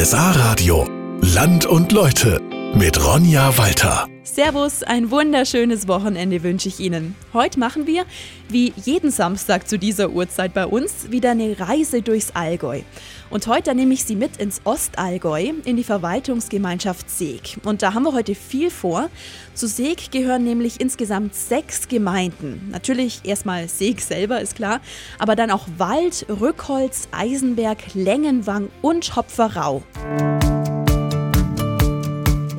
RSA Radio. Land und Leute mit Ronja Walter. Servus, ein wunderschönes Wochenende wünsche ich Ihnen. Heute machen wir, wie jeden Samstag zu dieser Uhrzeit bei uns, wieder eine Reise durchs Allgäu. Und heute nehme ich Sie mit ins Ostallgäu, in die Verwaltungsgemeinschaft Seeg. Und da haben wir heute viel vor. Zu Seeg gehören nämlich insgesamt sechs Gemeinden. Natürlich erstmal Seeg selber, ist klar, aber dann auch Wald, Rückholz, Eisenberg, Längenwang und Hopferau.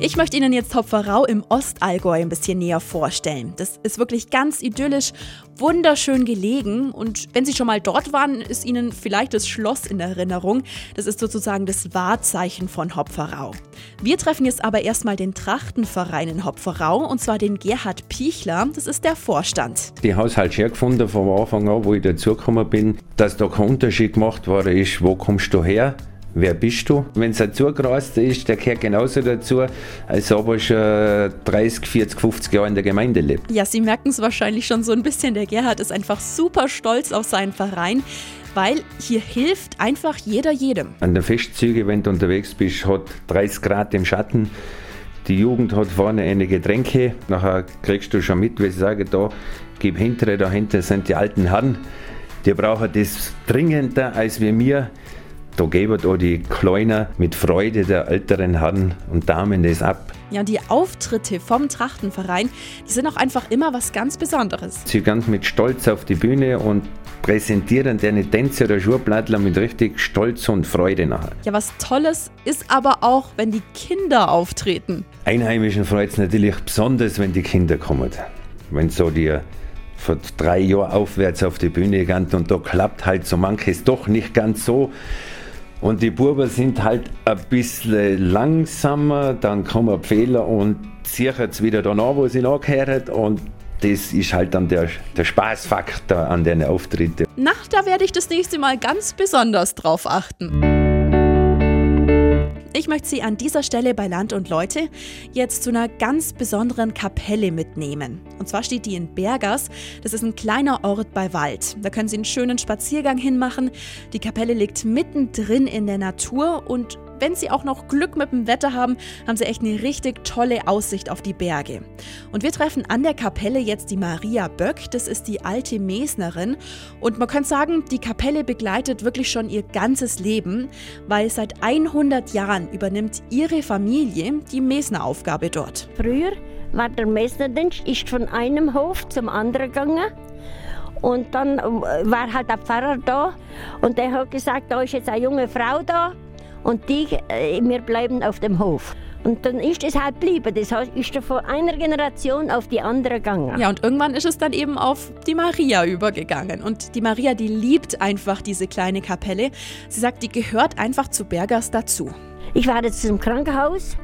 Ich möchte Ihnen jetzt Hopferau im Ostallgäu ein bisschen näher vorstellen. Das ist wirklich ganz idyllisch, wunderschön gelegen und wenn Sie schon mal dort waren, ist Ihnen vielleicht das Schloss in Erinnerung. Das ist sozusagen das Wahrzeichen von Hopferau. Wir treffen jetzt aber erstmal den Trachtenverein in Hopferau und zwar den Gerhard Pichler. Das ist der Vorstand. Die Haushalt her gefunden vom Anfang an, wo ich dazugekommen bin, dass da kein Unterschied gemacht worden ist, wo kommst du her? Wer bist du? Wenn es dazugerast ist, der gehört genauso dazu, als ob er schon 30, 40, 50 Jahre in der Gemeinde lebt. Ja, Sie merken es wahrscheinlich schon so ein bisschen. Der Gerhard ist einfach super stolz auf seinen Verein weil hier hilft einfach jeder jedem. An den Festzügen, wenn du unterwegs bist, hat 30 Grad im Schatten. Die Jugend hat vorne eine Getränke. Nachher kriegst du schon mit, wie sie sagen, da gib hintere, dahinter sind die alten Herren. Die brauchen das dringender als wir mir. Da geben auch die Kleiner mit Freude der älteren Herren und Damen das ab. Ja, und die Auftritte vom Trachtenverein, die sind auch einfach immer was ganz Besonderes. Sie ganz mit Stolz auf die Bühne und präsentieren deine Tänzer oder Schuhblattler mit richtig Stolz und Freude nachher. Ja, was Tolles ist aber auch, wenn die Kinder auftreten. Einheimischen freut es natürlich besonders, wenn die Kinder kommen. Wenn so die von drei Jahren aufwärts auf die Bühne gehen und da klappt halt so manches doch nicht ganz so und die Buben sind halt ein bisschen langsamer, dann kommen Fehler und ziehen es wieder da nach, wo sie nachgehört und das ist halt dann der, der Spaßfaktor an den Auftritten. Na, da werde ich das nächste Mal ganz besonders drauf achten. Ich möchte Sie an dieser Stelle bei Land und Leute jetzt zu einer ganz besonderen Kapelle mitnehmen. Und zwar steht die in Bergers. Das ist ein kleiner Ort bei Wald. Da können Sie einen schönen Spaziergang hinmachen. Die Kapelle liegt mittendrin in der Natur und wenn Sie auch noch Glück mit dem Wetter haben, haben Sie echt eine richtig tolle Aussicht auf die Berge. Und wir treffen an der Kapelle jetzt die Maria Böck, das ist die alte Mesnerin. Und man könnte sagen, die Kapelle begleitet wirklich schon ihr ganzes Leben, weil seit 100 Jahren übernimmt ihre Familie die Mesneraufgabe dort. Früher war der Mesnerdienst ist von einem Hof zum anderen gegangen. Und dann äh, war halt der Pfarrer da und der hat gesagt, da ist jetzt eine junge Frau da, und die, äh, wir bleiben auf dem Hof. Und dann ist es halt geblieben. Das heißt, ist er von einer Generation auf die andere gegangen. Ja, und irgendwann ist es dann eben auf die Maria übergegangen. Und die Maria, die liebt einfach diese kleine Kapelle. Sie sagt, die gehört einfach zu Bergers dazu. Ich war jetzt im Krankenhaus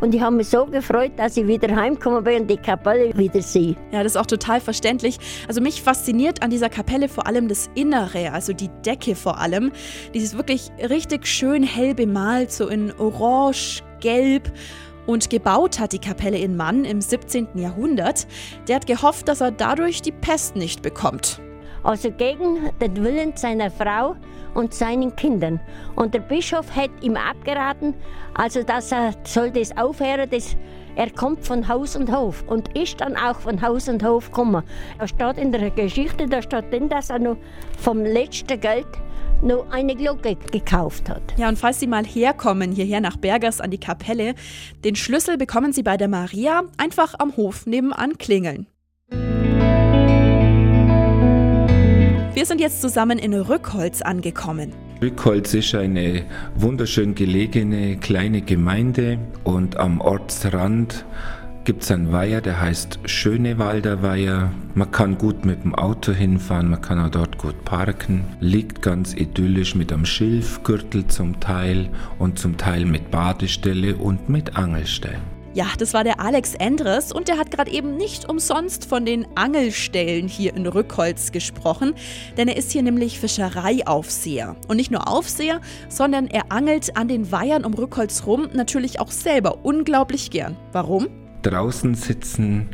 und ich habe mich so gefreut, dass ich wieder heimgekommen bin und die Kapelle wieder sehe. Ja, das ist auch total verständlich. Also mich fasziniert an dieser Kapelle vor allem das Innere, also die Decke vor allem. Die ist wirklich richtig schön hell bemalt, so in Orange, Gelb. Und gebaut hat die Kapelle in Mann im 17. Jahrhundert. Der hat gehofft, dass er dadurch die Pest nicht bekommt also gegen den Willen seiner Frau und seinen Kindern. Und der Bischof hat ihm abgeraten, also dass er soll das aufhören, das er kommt von Haus und Hof und ist dann auch von Haus und Hof gekommen. Da steht in der Geschichte, da steht drin, dass er noch vom letzten Geld noch eine Glocke gekauft hat. Ja, und falls Sie mal herkommen, hierher nach Bergers an die Kapelle, den Schlüssel bekommen Sie bei der Maria einfach am Hof nebenan klingeln. Wir sind jetzt zusammen in Rückholz angekommen. Rückholz ist eine wunderschön gelegene kleine Gemeinde und am Ortsrand gibt es einen Weiher, der heißt Schönewalder Weiher. Man kann gut mit dem Auto hinfahren, man kann auch dort gut parken. Liegt ganz idyllisch mit einem Schilfgürtel zum Teil und zum Teil mit Badestelle und mit Angelstellen. Ja, das war der Alex Endres und der hat gerade eben nicht umsonst von den Angelstellen hier in Rückholz gesprochen, denn er ist hier nämlich Fischereiaufseher. Und nicht nur Aufseher, sondern er angelt an den Weihern um Rückholz rum natürlich auch selber unglaublich gern. Warum? Draußen sitzen,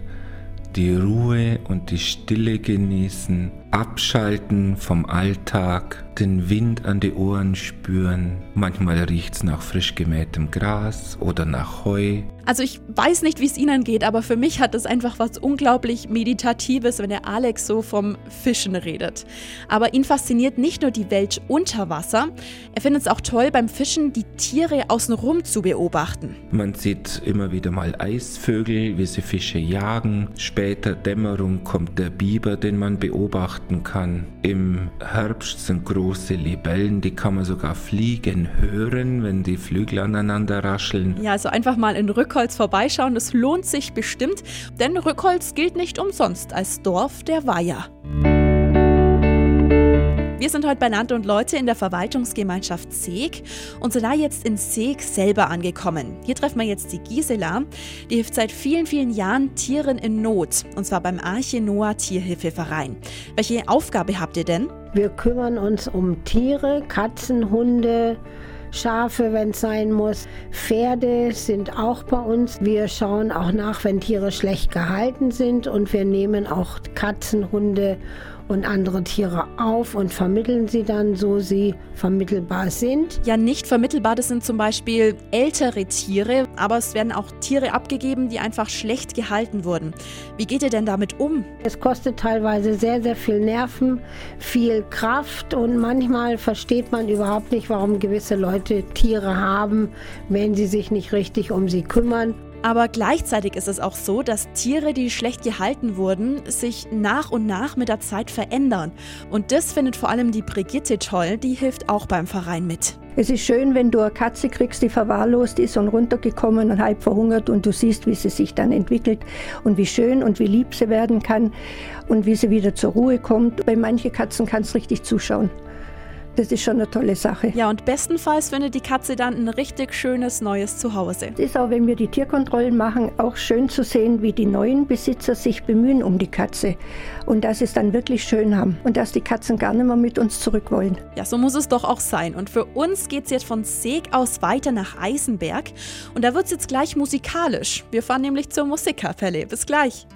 die Ruhe und die Stille genießen, abschalten vom Alltag den Wind an die Ohren spüren. Manchmal riecht es nach frisch gemähtem Gras oder nach Heu. Also ich weiß nicht, wie es Ihnen geht, aber für mich hat es einfach was unglaublich Meditatives, wenn der Alex so vom Fischen redet. Aber ihn fasziniert nicht nur die Welt unter Wasser, er findet es auch toll, beim Fischen die Tiere außenrum zu beobachten. Man sieht immer wieder mal Eisvögel, wie sie Fische jagen. Später Dämmerung kommt der Biber, den man beobachten kann. Im Herbst sind große Libellen, die kann man sogar fliegen hören, wenn die Flügel aneinander rascheln. Ja, also einfach mal in Rück Rückholz vorbeischauen. Das lohnt sich bestimmt, denn Rückholz gilt nicht umsonst als Dorf der Weiher. Wir sind heute bei Land und Leute in der Verwaltungsgemeinschaft Seeg und sind da jetzt in Seeg selber angekommen. Hier treffen wir jetzt die Gisela. Die hilft seit vielen, vielen Jahren Tieren in Not und zwar beim Arche Noah Tierhilfeverein. Welche Aufgabe habt ihr denn? Wir kümmern uns um Tiere, Katzen, Hunde, Schafe, wenn es sein muss. Pferde sind auch bei uns. Wir schauen auch nach, wenn Tiere schlecht gehalten sind und wir nehmen auch Katzen, Hunde und andere Tiere auf und vermitteln sie dann, so sie vermittelbar sind. Ja, nicht vermittelbar, das sind zum Beispiel ältere Tiere, aber es werden auch Tiere abgegeben, die einfach schlecht gehalten wurden. Wie geht ihr denn damit um? Es kostet teilweise sehr, sehr viel Nerven, viel Kraft und manchmal versteht man überhaupt nicht, warum gewisse Leute Tiere haben, wenn sie sich nicht richtig um sie kümmern. Aber gleichzeitig ist es auch so, dass Tiere, die schlecht gehalten wurden, sich nach und nach mit der Zeit verändern. Und das findet vor allem die Brigitte toll, die hilft auch beim Verein mit. Es ist schön, wenn du eine Katze kriegst, die verwahrlost ist und runtergekommen und halb verhungert und du siehst, wie sie sich dann entwickelt und wie schön und wie lieb sie werden kann und wie sie wieder zur Ruhe kommt. Bei manchen Katzen kannst du richtig zuschauen. Das ist schon eine tolle Sache. Ja, und bestenfalls findet die Katze dann ein richtig schönes neues Zuhause. Es ist auch, wenn wir die Tierkontrollen machen, auch schön zu sehen, wie die neuen Besitzer sich bemühen um die Katze. Und dass sie es dann wirklich schön haben. Und dass die Katzen gar nicht mehr mit uns zurück wollen. Ja, so muss es doch auch sein. Und für uns geht es jetzt von Seeg aus weiter nach Eisenberg. Und da wird es jetzt gleich musikalisch. Wir fahren nämlich zur Musikkapelle. Bis gleich.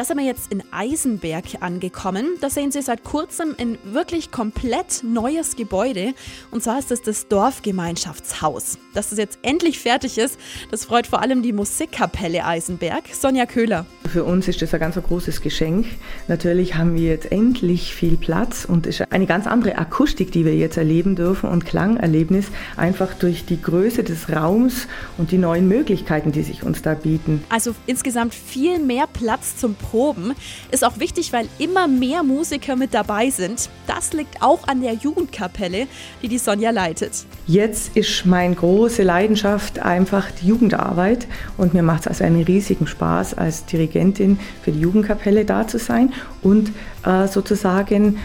Da sind wir jetzt in Eisenberg angekommen. Da sehen Sie seit kurzem ein wirklich komplett neues Gebäude. Und zwar ist es das Dorfgemeinschaftshaus. Dass es jetzt endlich fertig ist, das freut vor allem die Musikkapelle Eisenberg. Sonja Köhler. Für uns ist das ein ganz großes Geschenk. Natürlich haben wir jetzt endlich viel Platz und es ist eine ganz andere Akustik, die wir jetzt erleben dürfen und Klangerlebnis, einfach durch die Größe des Raums und die neuen Möglichkeiten, die sich uns da bieten. Also insgesamt viel mehr Platz zum Proben. Ist auch wichtig, weil immer mehr Musiker mit dabei sind. Das liegt auch an der Jugendkapelle, die die Sonja leitet. Jetzt ist meine große Leidenschaft einfach die Jugendarbeit und mir macht es also einen riesigen Spaß, als Dirigentin für die Jugendkapelle da zu sein und äh, sozusagen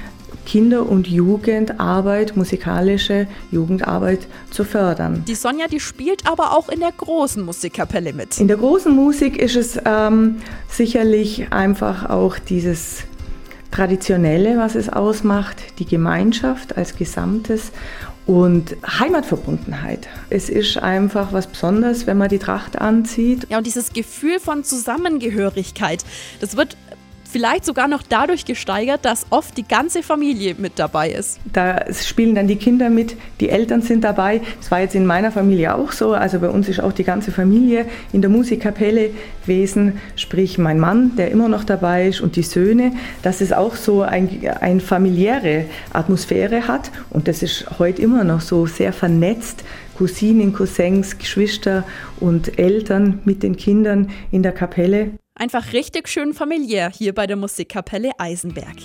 Kinder- und Jugendarbeit, musikalische Jugendarbeit zu fördern. Die Sonja, die spielt aber auch in der großen Musikkapelle mit. In der großen Musik ist es ähm, sicherlich einfach auch dieses Traditionelle, was es ausmacht, die Gemeinschaft als Gesamtes und Heimatverbundenheit. Es ist einfach was Besonderes, wenn man die Tracht anzieht. Ja, und dieses Gefühl von Zusammengehörigkeit, das wird vielleicht sogar noch dadurch gesteigert, dass oft die ganze Familie mit dabei ist. Da spielen dann die Kinder mit, die Eltern sind dabei. Das war jetzt in meiner Familie auch so. Also bei uns ist auch die ganze Familie in der Musikkapelle gewesen, sprich mein Mann, der immer noch dabei ist und die Söhne, dass es auch so eine ein familiäre Atmosphäre hat. Und das ist heute immer noch so sehr vernetzt. Cousinen, Cousins, Geschwister und Eltern mit den Kindern in der Kapelle. Einfach richtig schön familiär hier bei der Musikkapelle Eisenberg.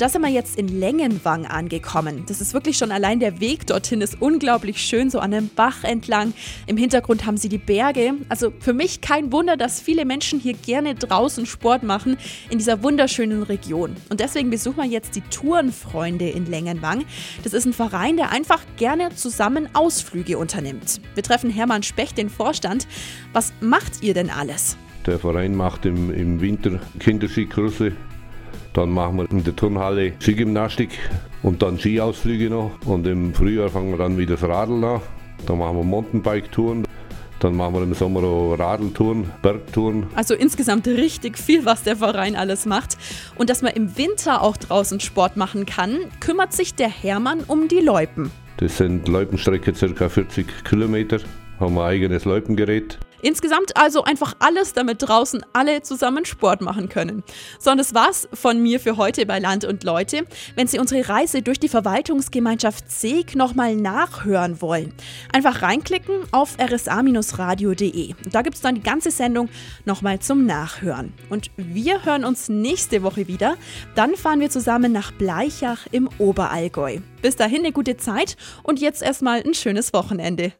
Und da sind wir jetzt in Längenwang angekommen. Das ist wirklich schon allein der Weg dorthin ist unglaublich schön, so an einem Bach entlang. Im Hintergrund haben sie die Berge. Also für mich kein Wunder, dass viele Menschen hier gerne draußen Sport machen in dieser wunderschönen Region. Und deswegen besuchen wir jetzt die Tourenfreunde in Längenwang. Das ist ein Verein, der einfach gerne zusammen Ausflüge unternimmt. Wir treffen Hermann Specht, den Vorstand. Was macht ihr denn alles? Der Verein macht im, im Winter Kinderskikurse dann machen wir in der Turnhalle Skigymnastik und dann Skiausflüge noch. Und im Frühjahr fangen wir dann wieder das Radeln an. Dann machen wir Mountainbike-Touren. Dann machen wir im Sommer auch Radeltouren, Bergtouren. Also insgesamt richtig viel, was der Verein alles macht. Und dass man im Winter auch draußen Sport machen kann, kümmert sich der Hermann um die Loipen. Das sind Loipenstrecke ca. 40 Kilometer. Haben wir ein eigenes Loipengerät. Insgesamt also einfach alles, damit draußen alle zusammen Sport machen können. So, und das war's von mir für heute bei Land und Leute. Wenn Sie unsere Reise durch die Verwaltungsgemeinschaft Seeg nochmal nachhören wollen, einfach reinklicken auf rsa-radio.de. Da gibt's dann die ganze Sendung nochmal zum Nachhören. Und wir hören uns nächste Woche wieder. Dann fahren wir zusammen nach Bleichach im Oberallgäu. Bis dahin eine gute Zeit und jetzt erstmal ein schönes Wochenende.